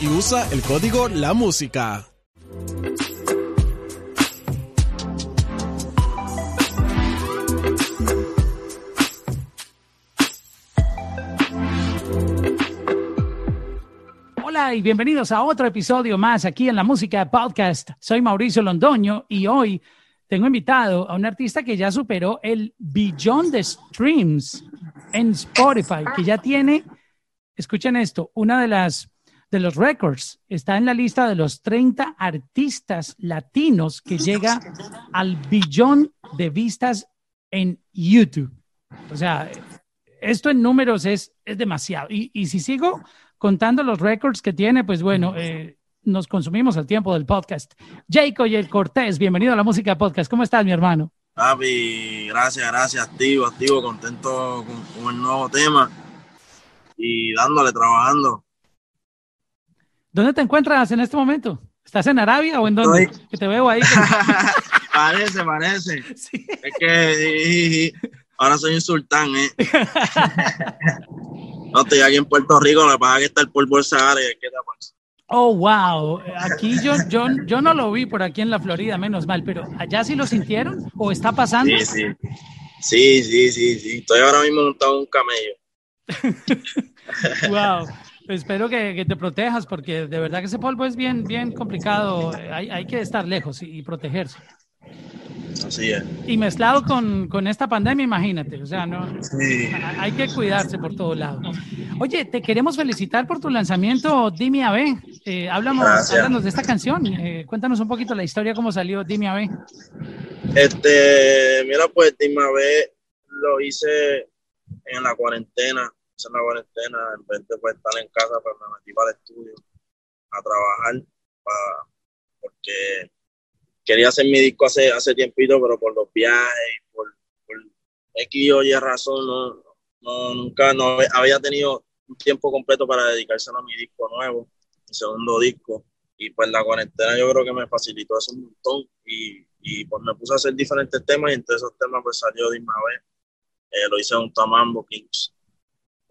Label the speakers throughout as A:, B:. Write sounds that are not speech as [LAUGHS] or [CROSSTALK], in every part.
A: Y usa el código La Música.
B: Hola y bienvenidos a otro episodio más aquí en la Música Podcast. Soy Mauricio Londoño y hoy tengo invitado a un artista que ya superó el billón de streams en Spotify, que ya tiene, escuchen esto, una de las de los records. Está en la lista de los 30 artistas latinos que llega al billón de vistas en YouTube. O sea, esto en números es, es demasiado. Y, y si sigo contando los records que tiene, pues bueno, eh, nos consumimos el tiempo del podcast. Jacob y el Cortés, bienvenido a la música podcast. ¿Cómo estás, mi hermano?
C: Papi, gracias, gracias, activo, activo, contento con, con el nuevo tema y dándole, trabajando.
B: ¿Dónde te encuentras en este momento? ¿Estás en Arabia o en dónde?
C: Estoy-
B: Que te veo ahí. [LAUGHS]
C: parece, parece. [LAUGHS]
B: Sí.
C: Es que ahora soy un sultán, ¿eh? [LAUGHS] no, estoy aquí en Puerto Rico, que pasa que está el polvo del Sahara y que taparse.
B: Oh, wow. Aquí yo, yo, yo no lo vi por aquí en la Florida, menos mal, pero ¿allá sí lo sintieron o está pasando?
C: Sí, sí. Sí, sí, sí, sí. Estoy ahora mismo montado en un camello.
B: Wow. Espero que, que te protejas porque de verdad que ese polvo es bien, bien complicado. Hay, hay que estar lejos y, y protegerse.
C: Así es.
B: Y mezclado con, con esta pandemia, imagínate. O sea, no,
C: Sí.
B: hay que cuidarse por todos lados. Oye, te queremos felicitar por tu lanzamiento, Dime a ver. Eh,
C: Gracias.
B: háblanos de esta canción. Eh, cuéntanos un poquito la historia, cómo salió Dime a ver.
C: Este, mira, pues Dime a ver, lo hice en la cuarentena, en la cuarentena, en vez de pues, estar en casa, pues me metí para el estudio a trabajar, para, porque quería hacer mi disco hace, hace tiempito, pero por los viajes por, por X o Y razón, no, no, nunca no había tenido un tiempo completo para dedicárselo a mi disco nuevo, mi segundo disco, y pues la cuarentena yo creo que me facilitó eso un montón, y, y pues me puse a hacer diferentes temas, y entre esos temas pues salió Dime a ver, eh, lo hice junto a Mambo Kings,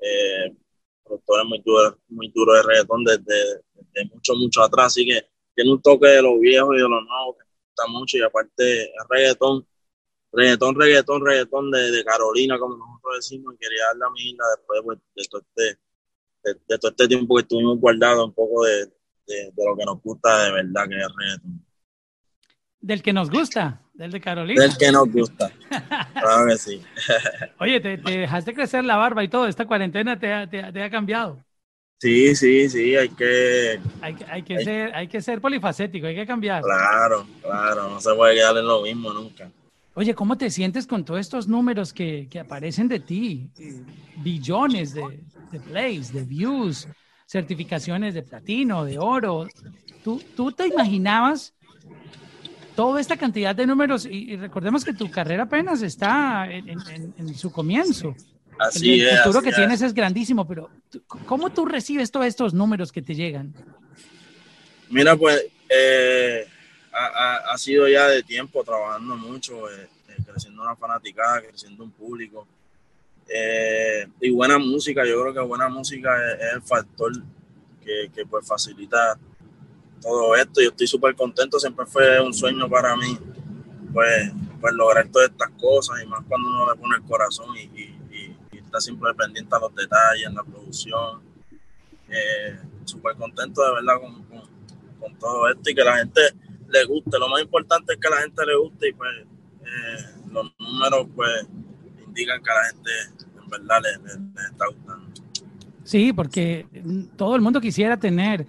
C: eh, productores muy duros muy duro de reggaetón desde, desde mucho, mucho atrás, así que tiene un toque de lo viejo y de lo nuevo que me gusta mucho, y aparte es reggaetón, reggaetón, reggaetón, reggaetón de, de Carolina, como nosotros decimos, quería darle a mi isla después pues, de, todo este, de, de todo este tiempo que estuvimos guardados, un poco de, de, de lo que nos gusta de verdad, que es el reggaetón.
B: Del que nos gusta, del de Carolina.
C: Del que nos gusta, claro que sí. [LAUGHS]
B: Oye, te, te dejaste crecer la barba y todo. Esta cuarentena te ha, te te ha cambiado.
C: Sí, sí, sí, hay que,
B: Hay, hay, que
C: Ay.
B: ser, hay que ser polifacético, hay que cambiar.
C: claro, claro, no se puede quedar en lo mismo nunca.
B: Oye, ¿cómo te sientes con todos estos números que, que aparecen de ti? Billones de, de plays, de views, certificaciones de platino, de oro. ¿Tú, tú te imaginabas toda esta cantidad de números? Y, y recordemos que tu carrera apenas está en, en- en- en su comienzo.
C: Así
B: el
C: es.
B: futuro que
C: es.
B: tienes es grandísimo, pero ¿cómo tú recibes todos estos números que te llegan?
C: Mira, pues eh, ha, ha- sido ya de tiempo trabajando mucho, eh, eh, creciendo una fanaticada, creciendo un público. Eh, y buena música, yo creo que buena música es, es el factor que, que, pues facilita todo esto. Yo estoy súper contento, siempre fue un sueño para mí, pues, pues lograr todas estas cosas y más cuando uno le pone el corazón y, está siempre pendiente a los detalles, en la producción. Eh, Súper contento de verdad con, con, todo esto y que la gente le guste. Lo más importante es que la gente le guste y pues eh, los números pues indican que a la gente en verdad le está gustando.
B: Sí, porque todo el mundo quisiera tener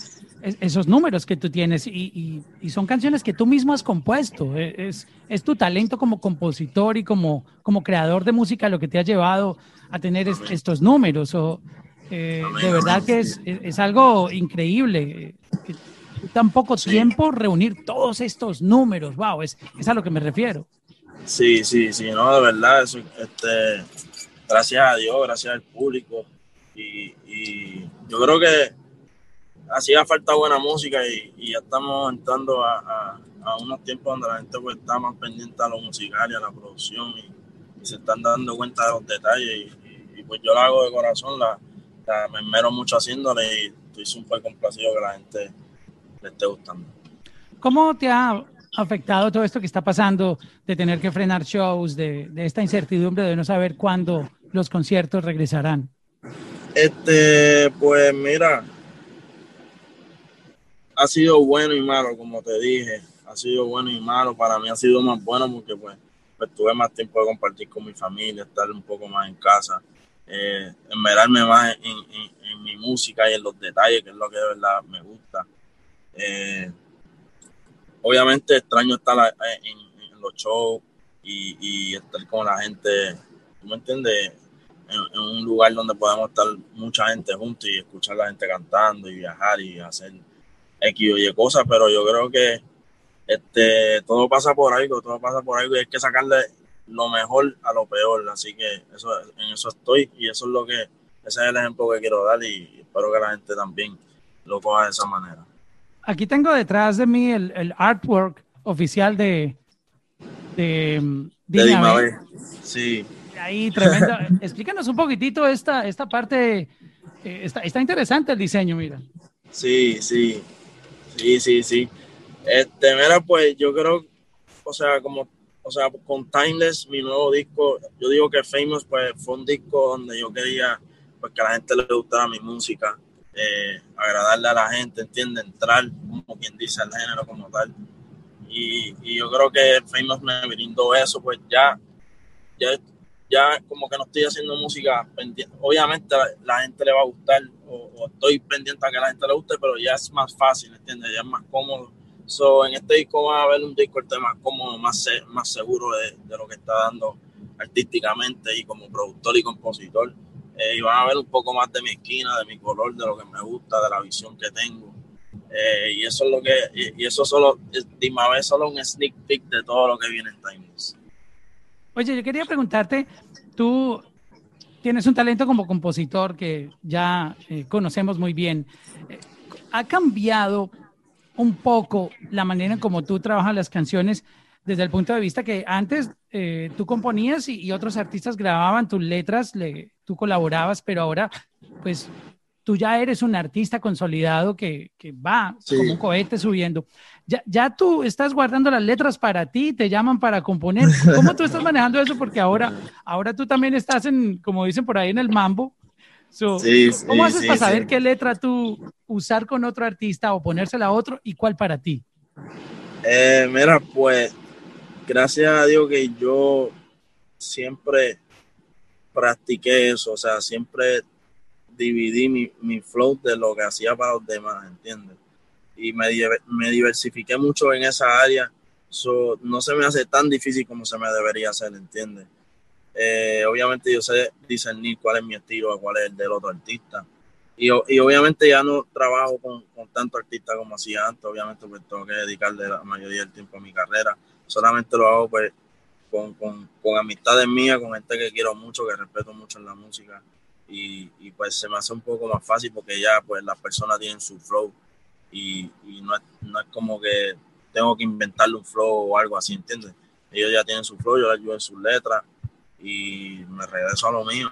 B: esos números que tú tienes y, son canciones que tú mismo has compuesto. E, es, es tu talento como compositor y como, como creador de música lo que te ha llevado a tener estos números. O, eh, de verdad que es, es algo increíble. tan poco tiempo reunir todos estos números. Wow, es, es a lo que me refiero.
C: Sí, sí, sí, no, de verdad, eso, este, gracias a Dios, gracias al público. Y, y yo creo que hacía falta buena música y, ya estamos entrando a, unos tiempos donde la gente pues, está más pendiente a lo musical y a la producción y, se están dando cuenta de los detalles y, pues yo lo hago de corazón, la, me esmero mucho haciéndole y estoy súper complacido que la gente le esté gustando.
B: ¿Cómo te ha afectado todo esto que está pasando de tener que frenar shows, de, de esta incertidumbre de no saber cuándo los conciertos regresarán?
C: Este, pues mira, ha sido bueno y malo, como te dije. Ha sido bueno y malo. Para mí ha sido más bueno porque pues, pues tuve más tiempo de compartir con mi familia, estar un poco más en casa, eh, enmerarme más en, mi música y en los detalles, que es lo que de verdad me gusta. Eh, obviamente extraño estar en, los shows y, estar con la gente, ¿tú me entiendes? En, un lugar donde podemos estar mucha gente juntos y escuchar a la gente cantando y viajar y hacer X o Y cosas, pero yo creo que este, todo pasa por algo, todo pasa por algo y hay que sacarle lo mejor a lo peor, así que eso, en eso estoy y eso es lo que, ese es el ejemplo que quiero dar y espero que la gente también lo coja de esa manera.
B: Aquí tengo detrás de mí el, artwork oficial de de,
C: de Sí.
B: Ahí, tremendo. [LAUGHS] Explícanos un poquitito esta, esta parte. Eh, está, está interesante el diseño, mira.
C: Sí, sí. Sí, sí, sí. Este, mira, pues yo creo, o sea, como, o sea, con Timeless, mi nuevo disco, yo digo que Famous, pues fue un disco donde yo quería, pues que a la gente le gustara mi música, eh, agradarle a la gente, entiende, entrar, como quien dice, al género como tal. Y, y yo creo que Famous me brindó eso, pues ya, ya ya como que no estoy haciendo música. Obviamente la, gente le va a gustar o, estoy pendiente a que la gente le guste, pero ya es más fácil, ¿entiendes? Ya es más cómodo. So, en este disco va a haber un disco este más cómodo, más, más seguro de, lo que está dando artísticamente y como productor y compositor. Eh, y van a ver un poco más de mi esquina, de mi color, de lo que me gusta, de la visión que tengo. Eh, y eso es lo que, y, eso solo, dime a ver, solo un sneak peek de todo lo que viene en Timeless.
B: Oye, yo quería preguntarte, tú tienes un talento como compositor que ya eh, conocemos muy bien. Eh, ¿Ha cambiado un poco la manera en cómo tú trabajas las canciones desde el punto de vista que antes eh, tú componías y, otros artistas grababan tus letras, le, tú colaborabas, pero ahora pues tú ya eres un artista consolidado que, que va como un cohete subiendo. Ya, ya tú estás guardando las letras para ti, te llaman para componer. ¿Cómo tú estás manejando eso? Porque ahora, ahora tú también estás en, como dicen por ahí, en el mambo. ¿Cómo haces para saber qué letra tú usar con otro artista o ponérsela a otro y cuál para ti?
C: Eh, mira, pues gracias a Dios que yo siempre practiqué eso, o sea, siempre dividí mi, mi flow de lo que hacía para los demás, ¿entiendes? Y me, me diversifiqué mucho en esa área, so, no se me hace tan difícil como se me debería hacer, ¿entiendes? Eh, obviamente yo sé discernir cuál es mi estilo, cuál es el del otro artista. Y, obviamente ya no trabajo con, con tanto artista como hacía antes, obviamente pues tengo que dedicarle la mayoría del tiempo a mi carrera. Solamente lo hago pues con, con, con amistades mías, con gente que quiero mucho, que respeto mucho en la música y, pues se me hace un poco más fácil porque ya pues las personas tienen su flow y, no, es, no, es, como que tengo que inventarle un flow o algo así, ¿entiendes? Ellos ya tienen su flow, yo les ayudo en sus letras y me regreso a lo mío.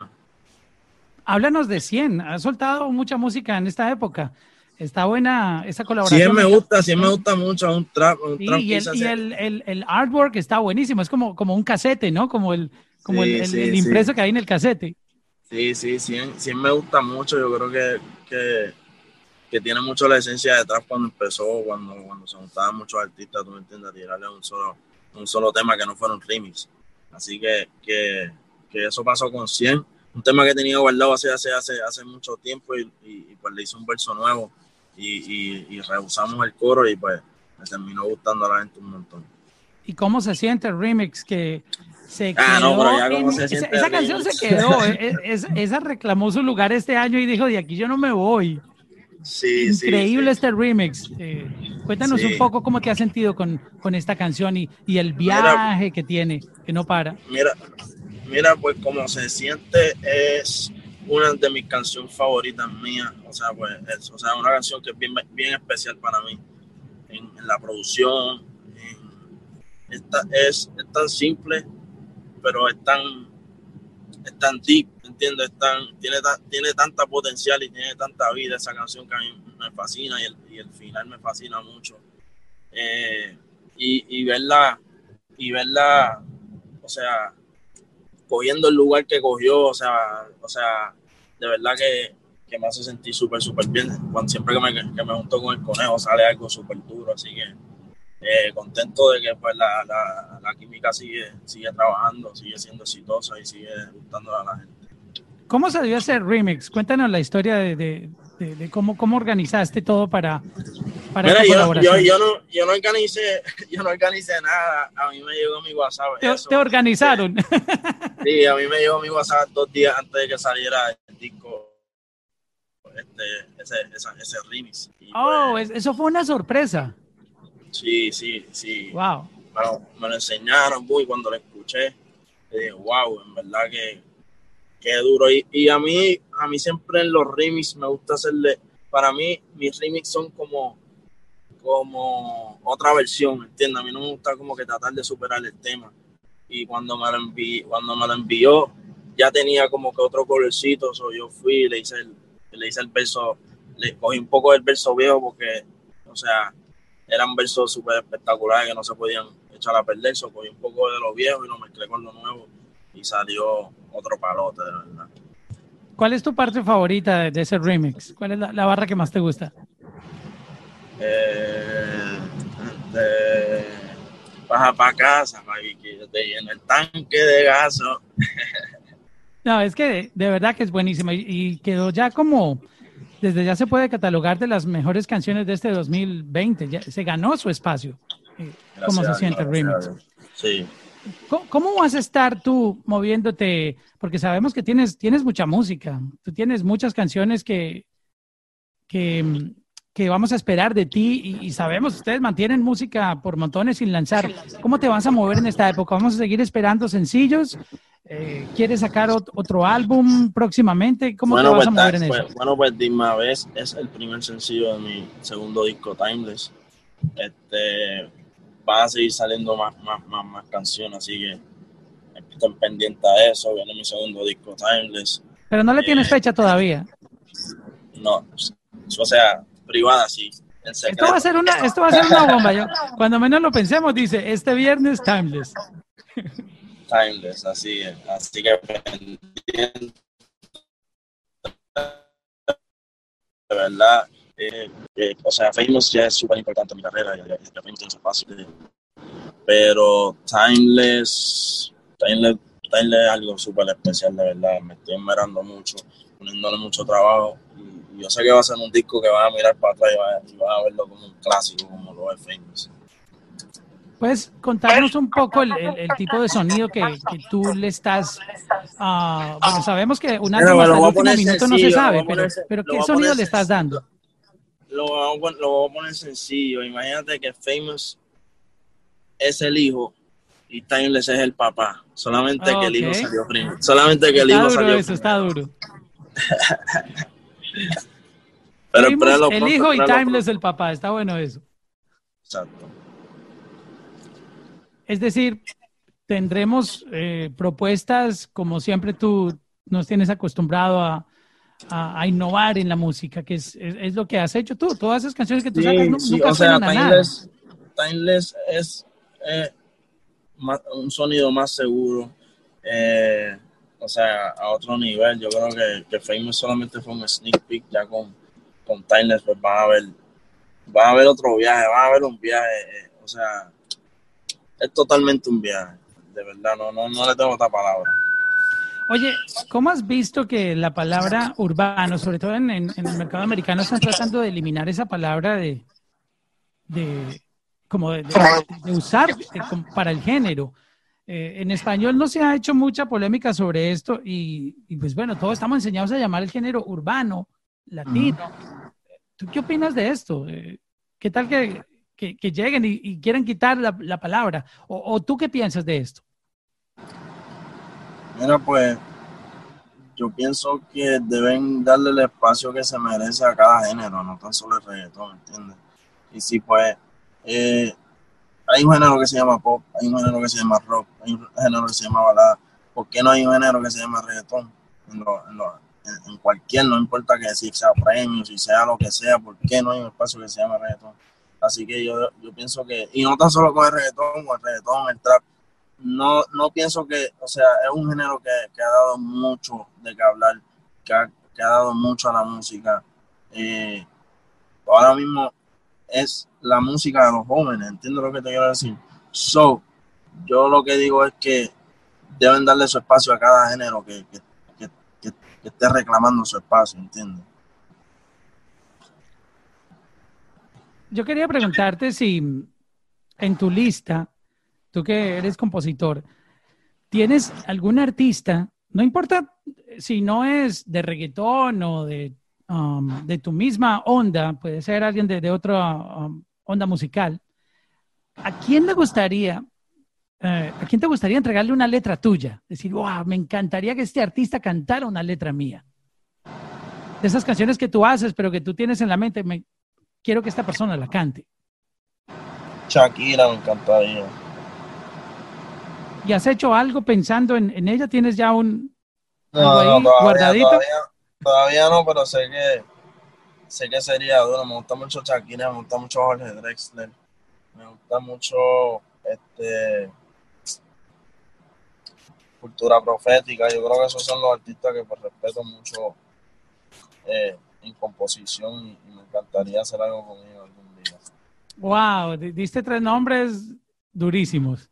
B: Háblanos de 100, has soltado mucha música en esta época. Está buena esa colaboración.
C: 100 me gusta, 100 me gusta mucho, un trap. Un
B: trap y, el, el, el, artwork está buenísimo, es como, como un casete, ¿no? Como el, como el, impreso que hay en el casete.
C: Sí, sí, sí, sí me gusta mucho. Yo creo que, que, que, tiene mucho la esencia detrás cuando empezó, cuando, cuando se juntaban muchos artistas, tú me entiendes, a tirarle un solo, un solo tema que no fuera un remix. Así que, que, que eso pasó con 100 un tema que tenía guardado hace, hace, hace, hace mucho tiempo y, pues le hice un verso nuevo y, y, rehusamos el coro y pues me terminó gustando a la gente un montón.
B: ¿Y cómo se siente el remix que se quedó? Ah, no, pero ya cómo se siente esa, canción se quedó, [LAUGHS] e, e, esa reclamó su lugar este año y dijo, de aquí yo no me voy.
C: Sí,
B: Increíble este remix. Eh, cuéntanos un poco cómo te has sentido con, con esta canción y, y el viaje que tiene, que no para.
C: Mira, Mira, pues como se siente es una de mis canciones favoritas mías. O sea, pues es, o sea, una canción que es bien, bien especial para mí. En, la producción, esta, es, tan simple, pero es tan, es tan deep, ¿entiendes? tiene, tiene tanta potencial y tiene tanta vida esa canción que a mí me fascina y el, y el final me fascina mucho. Eh, y, y verla, y verla, o sea, cogiendo el lugar que cogió, o sea, o sea, de verdad que, que me hace sentir súper, súper bien. Cuando, siempre que me, que me junto con el conejo sale algo súper duro, así que eh, contento de que pues la, la, la, química sigue, sigue trabajando, sigue siendo exitosa y sigue gustando a la gente.
B: ¿Cómo se dio ese remix? Cuéntanos la historia de, de, cómo, cómo organizaste todo para, para
C: Mira, yo, yo, yo, no, yo, no organicé, [LAUGHS] yo no organicé nada. A mí me llegó mi WhatsApp.
B: ¿Te, ¿te organizaron?
C: Sí, a mí me llegó mi WhatsApp dos días antes de que saliera el disco. Este, ese, ese, ese remix.
B: oh, pues, eso fue una sorpresa.
C: Sí, sí, sí.
B: Wow.
C: Bueno, me lo enseñaron muy cuando lo escuché. Dije, wow, en verdad que qué duro. Y, y, a mí, a mí siempre en los remix me gusta hacerle, para mí, mis remix son como, como otra versión, ¿entiendes? A mí no me gusta como que tratar de superar el tema. Y cuando me lo, envió, cuando me lo envió, ya tenía como que otro colorcito, so yo fui y le hice el, le hice el verso, le cogí un poco del verso viejo porque, o sea, eran versos súper espectaculares que no se podían echar a perder, so cogí un poco de lo viejo y lo mezclé con lo nuevo y salió otro palote, de verdad.
B: ¿Cuál es tu parte favorita de ese remix? ¿Cuál es la, barra que más te gusta?
C: Eh, de, baja para casa, te lleno el tanque de gaso. [LAUGHS]
B: no, es que de, verdad que es buenísima y, quedó ya como, desde ya se puede catalogar de las mejores canciones de este 2020. Ya, se ganó su espacio. Eh, ¿Cómo se siente el remix?
C: Sí.
B: ¿Cómo vas a estar tú moviéndote? Porque sabemos que tienes, tienes mucha música, tú tienes muchas canciones que, que, que vamos a esperar de ti y, sabemos, ustedes mantienen música por montones sin lanzar. ¿Cómo te vas a mover en esta época? ¿Vamos a seguir esperando sencillos? Eh, ¿Quieres sacar otro álbum próximamente? ¿Cómo te vas a pues, mover en
C: pues,
B: eso?
C: Bueno, pues Dime Vez es el primer sencillo de mi segundo disco, Timeless. Este, va a seguir saliendo más, más, más, más canciones, así que estoy pendiente a eso. Viene mi segundo disco, Timeless.
B: Pero no le tienes eh, fecha todavía.
C: No, o sea, privada sí.
B: Esto va a ser una, esto va a ser una bomba. Yo, cuando menos lo pensemos, dice este viernes Timeless. [LAUGHS]
C: Timeless, así es. Así que. De verdad, eh, eh, o sea, Famous ya es súper importante en mi carrera, ya, ya, Famous tiene espacio, pero Timeless, Timeless, Timeless es algo súper especial, de verdad, me estoy esmerando mucho, poniéndole mucho trabajo, y, yo sé que va a ser un disco que van a mirar para atrás y van, a verlo como un clásico, como lo es Famous.
B: ¿Puedes contarnos un poco el, el, tipo de sonido que, que tú le estás... Uh, bueno, sabemos que una álbum hasta el último minuto no se sabe, pero, pero ¿qué sonido le estás dando?
C: lo, vamos, lo voy a poner sencillo. Imagínate que Famous es el hijo y Timeless es el papá. Solamente que el hijo salió primero. Solamente que el hijo
B: salió
C: eso,
B: está duro. [LAUGHS]
C: pero,
B: el hijo y Timeless el papá. Está bueno eso.
C: Exacto.
B: Es decir, tendremos eh, propuestas como siempre tú nos tienes acostumbrado a, a, innovar en la música, que es, es, lo que has hecho tú. Todas esas canciones que tú sacas nunca o sea,
C: Timeless, Timeless es eh, un sonido más seguro. Eh, o sea, a otro nivel. Yo creo que, que Famous solamente fue un sneak peek, ya con, con Timeless, pues van a ver, van a ver otro viaje, van a ver un viaje, o sea, es totalmente un viaje, de verdad, no, no, no le tengo otra palabra.
B: Oye, ¿cómo has visto que la palabra urbano, sobre todo en, en, el mercado americano, están tratando de eliminar esa palabra de, de como de, usar para el género? Eh, en español no se ha hecho mucha polémica sobre esto y, pues bueno, todos estamos enseñados a llamar el género urbano, latino. ¿Tú qué opinas de esto? Eh, ¿Qué tal que, que, lleguen y, quieran quitar la, la palabra? O, ¿O tú qué piensas de esto?
C: Mira, pues yo pienso que deben darle el espacio que se merece a cada género, no tan solo el reggaetón, ¿entiendes? Y si pues eh, hay un género que se llama pop, hay un género que se llama rock, hay un género que se llama balada, ¿por qué no hay un género que se llama reggaetón? En, cualquier, no importa que si sea premio, si sea lo que sea, ¿por qué no hay un espacio que se llama reggaetón? Así que yo, yo pienso que, y no tan solo con el reggaetón, con el reggaetón, el trap, no, no pienso que, o sea, es un género que, ha dado mucho de qué hablar, que ha, dado mucho a la música. Eh, ahora mismo es la música de los jóvenes, entiendo lo que te quiero decir. So, yo lo que digo es que deben darle su espacio a cada género que, que, esté reclamando su espacio, ¿entiendes?
B: Yo quería preguntarte si en tu lista tú que eres compositor, ¿tienes algún artista, no importa si no es de reggaetón o de, um, de tu misma onda, puede ser alguien de, otra um, onda musical, ¿a quién le gustaría, eh, a quién te gustaría entregarle una letra tuya? Decir, wow, me encantaría que este artista cantara una letra mía. De esas canciones que tú haces, pero que tú tienes en la mente, me, quiero que esta persona la cante.
C: Shakira me encantaría.
B: ¿Y has hecho algo pensando en, ella? ¿Tienes ya un
C: no, no, guardadito? Todavía, no, pero sé que sé que sería duro. Me gusta mucho Shakira, me gusta mucho Jorge Drexler, me gusta mucho este cultura profética. Yo creo que esos son los artistas que pues, respeto mucho eh, en composición y, me encantaría hacer algo con ellos algún día.
B: Wow, diste tres nombres durísimos.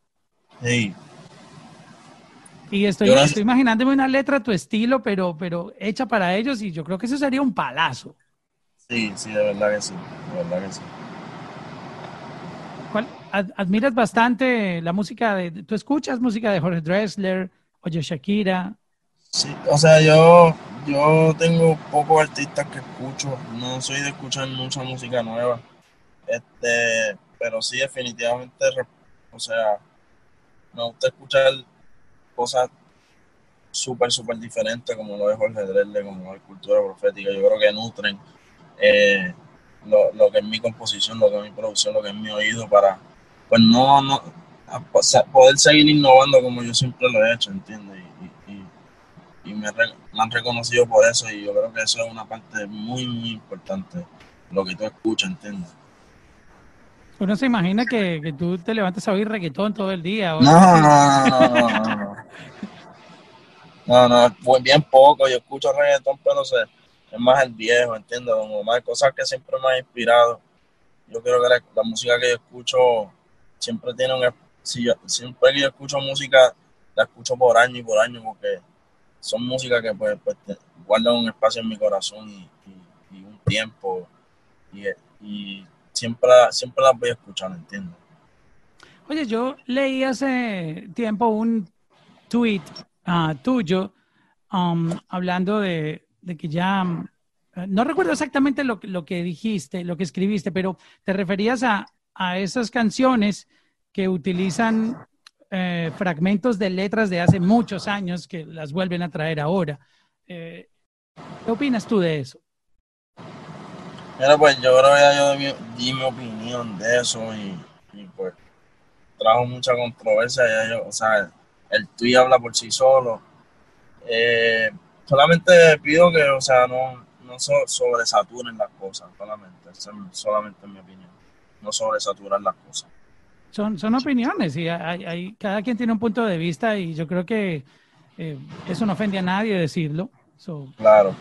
C: Sí.
B: Y estoy, estoy imaginándome una letra a tu estilo, pero, pero hecha para ellos, y yo creo que eso sería un palazo.
C: Sí, sí, de verdad que sí, de verdad que sí.
B: ¿Cuál, admiras bastante la música de, tú escuchas música de Jorge Dressler, oye Shakira.
C: Sí, o sea, yo, yo tengo pocos artistas que escucho, no soy de escuchar mucha música nueva, este, pero sí definitivamente, o sea, me gusta escuchar cosas súper, súper diferentes, como lo de Jorge Drelle, como la cultura profética. Yo creo que nutren eh, lo, que es mi composición, lo que es mi producción, lo que es mi oído, para pues no, no poder seguir innovando como yo siempre lo he hecho, ¿entiendes? Y, me, han reconocido por eso y yo creo que eso es una parte muy, muy importante, lo que tú escuchas, ¿entiendes?
B: Uno se imagina que, que, tú te levantas a oír reggaetón todo el día.
C: No, no, no, no, no, no. No, pues bien poco. Yo escucho reggaetón, pero sé, es más el viejo, ¿entiendes? Como más cosas que siempre me han inspirado. Yo creo que la, música que yo escucho siempre tiene un... Si yo, siempre que yo escucho música, la escucho por año y por año porque son músicas que pues, pues guardan un espacio en mi corazón y, un tiempo. Y, siempre, siempre las voy a escuchar, ¿entiendes?
B: Oye, yo leí hace tiempo un tweet ah, tuyo um, hablando de, que ya, eh, no recuerdo exactamente lo, lo, que dijiste, lo que escribiste, pero te referías a, esas canciones que utilizan eh, fragmentos de letras de hace muchos años que las vuelven a traer ahora. Eh, ¿Qué opinas tú de eso?
C: Mira, pues yo creo que ya yo di mi, opinión de eso y, pues trajo mucha controversia. Ya yo, o sea, el tweet habla por sí solo. Eh, solamente pido que, o sea, no, no sobresaturen las cosas, solamente, solamente en mi opinión. No sobresaturar las cosas.
B: Son, son opiniones y hay, hay, cada quien tiene un punto de vista y yo creo que eh, eso no ofende a nadie decirlo.
C: claro.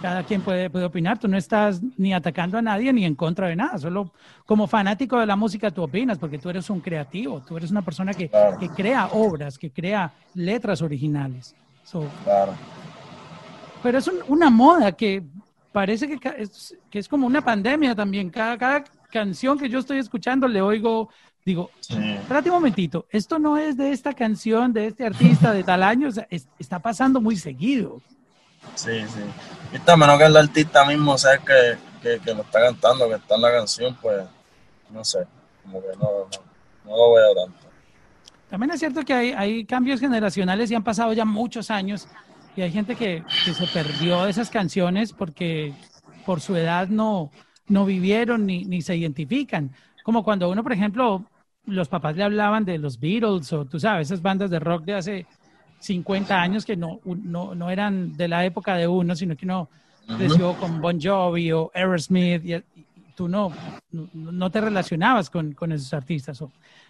B: Cada quien puede, puede opinar. Tú no estás ni atacando a nadie ni en contra de nada. Solo como fanático de la música tú opinas porque tú eres un creativo. Tú eres una persona que, que crea obras, que crea letras originales.
C: claro.
B: Pero es una moda que parece que es, que es como una pandemia también. Cada, cada canción que yo estoy escuchando le oigo Digo, espérate un momentito, esto no es de esta canción, de este artista de tal año, o sea, está pasando muy seguido.
C: Sí, sí. Y menos que el artista mismo sea que, que, lo está cantando, que está en la canción, pues, no sé, como que no, no, lo veo tanto.
B: También es cierto que hay, hay, cambios generacionales y han pasado ya muchos años y hay gente que, que se perdió de esas canciones porque por su edad no, no vivieron ni, ni se identifican. Como cuando uno, por ejemplo, los papás le hablaban de los Beatles o tú sabes, esas bandas de rock de hace 50 años que no, no, no eran de la época de uno, sino que uno creció con Bon Jovi o Aerosmith y, tú no, no, te relacionabas con, con esos artistas.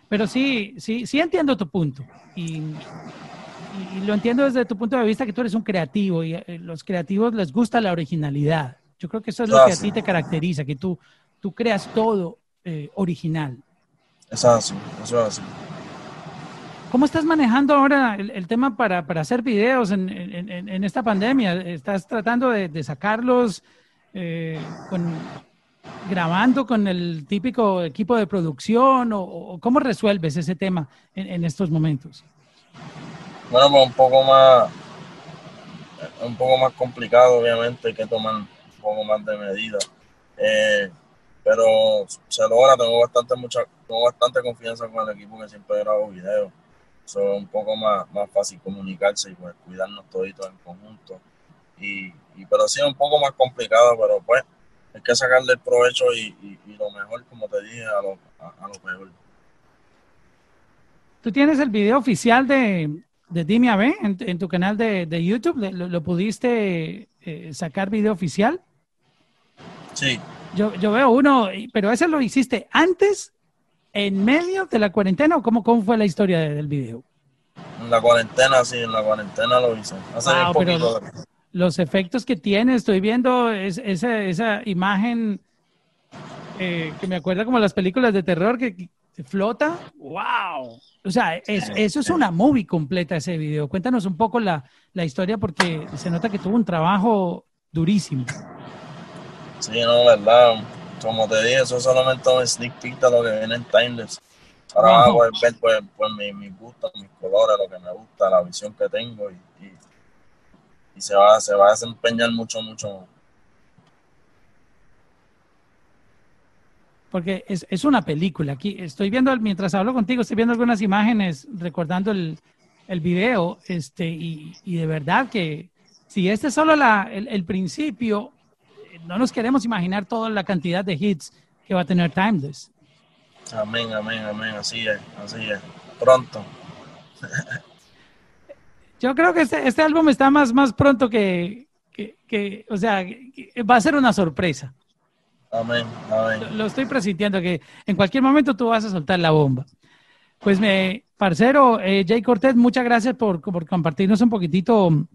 B: pero sí, sí, sí entiendo tu punto y, y, lo entiendo desde tu punto de vista que tú eres un creativo y eh, los creativos les gusta la originalidad. Yo creo que eso es lo que a ti te caracteriza, que tú, tú creas todo eh, original.
C: Es así, eso es así.
B: ¿Cómo estás manejando ahora el, tema para, hacer videos en, esta pandemia? ¿Estás tratando de, sacarlos eh, grabando con el típico equipo de producción o, cómo resuelves ese tema en, estos momentos?
C: Bueno, pues un poco más, un poco más complicado, obviamente, hay que tomar un poco más de medidas. Eh, pero se logra, tengo bastante, mucha, tengo bastante confianza con el equipo que siempre grabo videos. es un poco más, más fácil comunicarse y pues cuidarnos toditos en conjunto. Y, y, pero sí es un poco más complicado, pero pues hay que sacarle el provecho y, y, lo mejor, como te dije, a lo, a, lo peor.
B: ¿Tú tienes el video oficial de, de Dime a en, en, tu canal de, de YouTube? ¿Lo, pudiste eh, sacar video oficial?
C: Sí,
B: yo, yo veo uno, pero ese lo hiciste antes, en medio de la cuarentena o cómo, cómo fue la historia del video?
C: En la cuarentena, sí, en la cuarentena lo hice. Hace poquito.
B: los efectos que tiene, estoy viendo es, esa, esa imagen eh, que me acuerda como las películas de terror que, flota. ¡Wow! O sea, eso es una movie completa ese video. Cuéntanos un poco la, la historia porque se nota que tuvo un trabajo durísimo.
C: Sí, no, verdad. Como te dije, eso es solamente un sneak peek de lo que viene en Timeless. Ahora vas a poder ver pues, pues mi, mi gusto, mis colores, lo que me gusta, la visión que tengo y, y, se, va, se va a desempeñar mucho, mucho
B: porque es, es, una película. Aquí estoy viendo, mientras hablo contigo, estoy viendo algunas imágenes recordando el, el video, este, y, y, de verdad que si este es solo la, el, el, principio, no nos queremos imaginar toda la cantidad de hits que va a tener Timeless.
C: Amén, amén, amén. Así es, así es. Pronto. [LAUGHS]
B: Yo creo que este, este, álbum está más, más pronto que, o sea, va a ser una sorpresa.
C: Amén, amén.
B: Lo, estoy presintiendo que en cualquier momento tú vas a soltar la bomba. Pues me, parcero, eh, Jay Cortés, muchas gracias por, por compartirnos un poquitito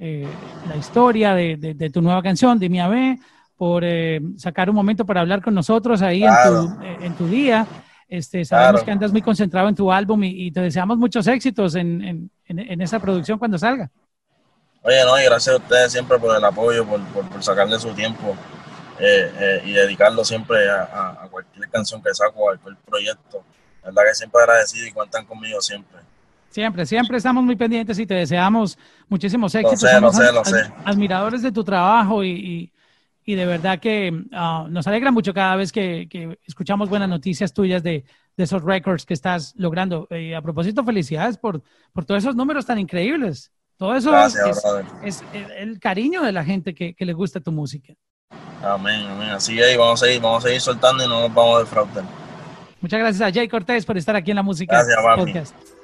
B: eh, la historia de, tu nueva canción, de Mi Ave, por eh, sacar un momento para hablar con nosotros ahí en, tu, eh, en, tu, día. Este, sabemos que andas muy concentrado en tu álbum y, te deseamos muchos éxitos en, en, esa producción cuando salga.
C: Oye, no, y gracias a ustedes siempre por el apoyo, por, por, sacarle su tiempo y dedicarlo siempre a, a, cualquier canción que saco, a cualquier proyecto. La verdad que siempre agradecido y cuentan conmigo siempre.
B: Siempre, siempre estamos muy pendientes y te deseamos muchísimos éxitos.
C: Lo sé, lo sé,
B: Admiradores de tu trabajo y, y, de verdad que ah, nos alegra mucho cada vez que, que escuchamos buenas noticias tuyas de, de, esos records que estás logrando. Y a propósito, felicidades por, por todos esos números tan increíbles. Todo eso es, el, cariño de la gente que, que le gusta tu música.
C: Amén, amén. Así es, vamos a seguir, vamos a seguir soltando y no nos vamos a defraudar.
B: Muchas gracias a Jay Cortés por estar aquí en la música
C: gracias,
B: podcast.